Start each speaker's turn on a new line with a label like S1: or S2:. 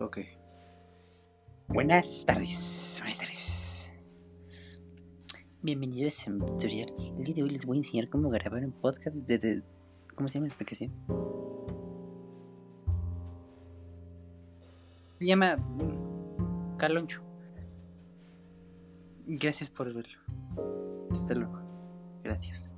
S1: Ok Buenas tardes, buenas tardes. Bienvenidos a mi tutorial. El día de hoy les voy a enseñar cómo grabar un podcast desde... ¿Cómo se llama la aplicación? Se llama mm, Caloncho. Gracias por verlo. Hasta luego. Gracias.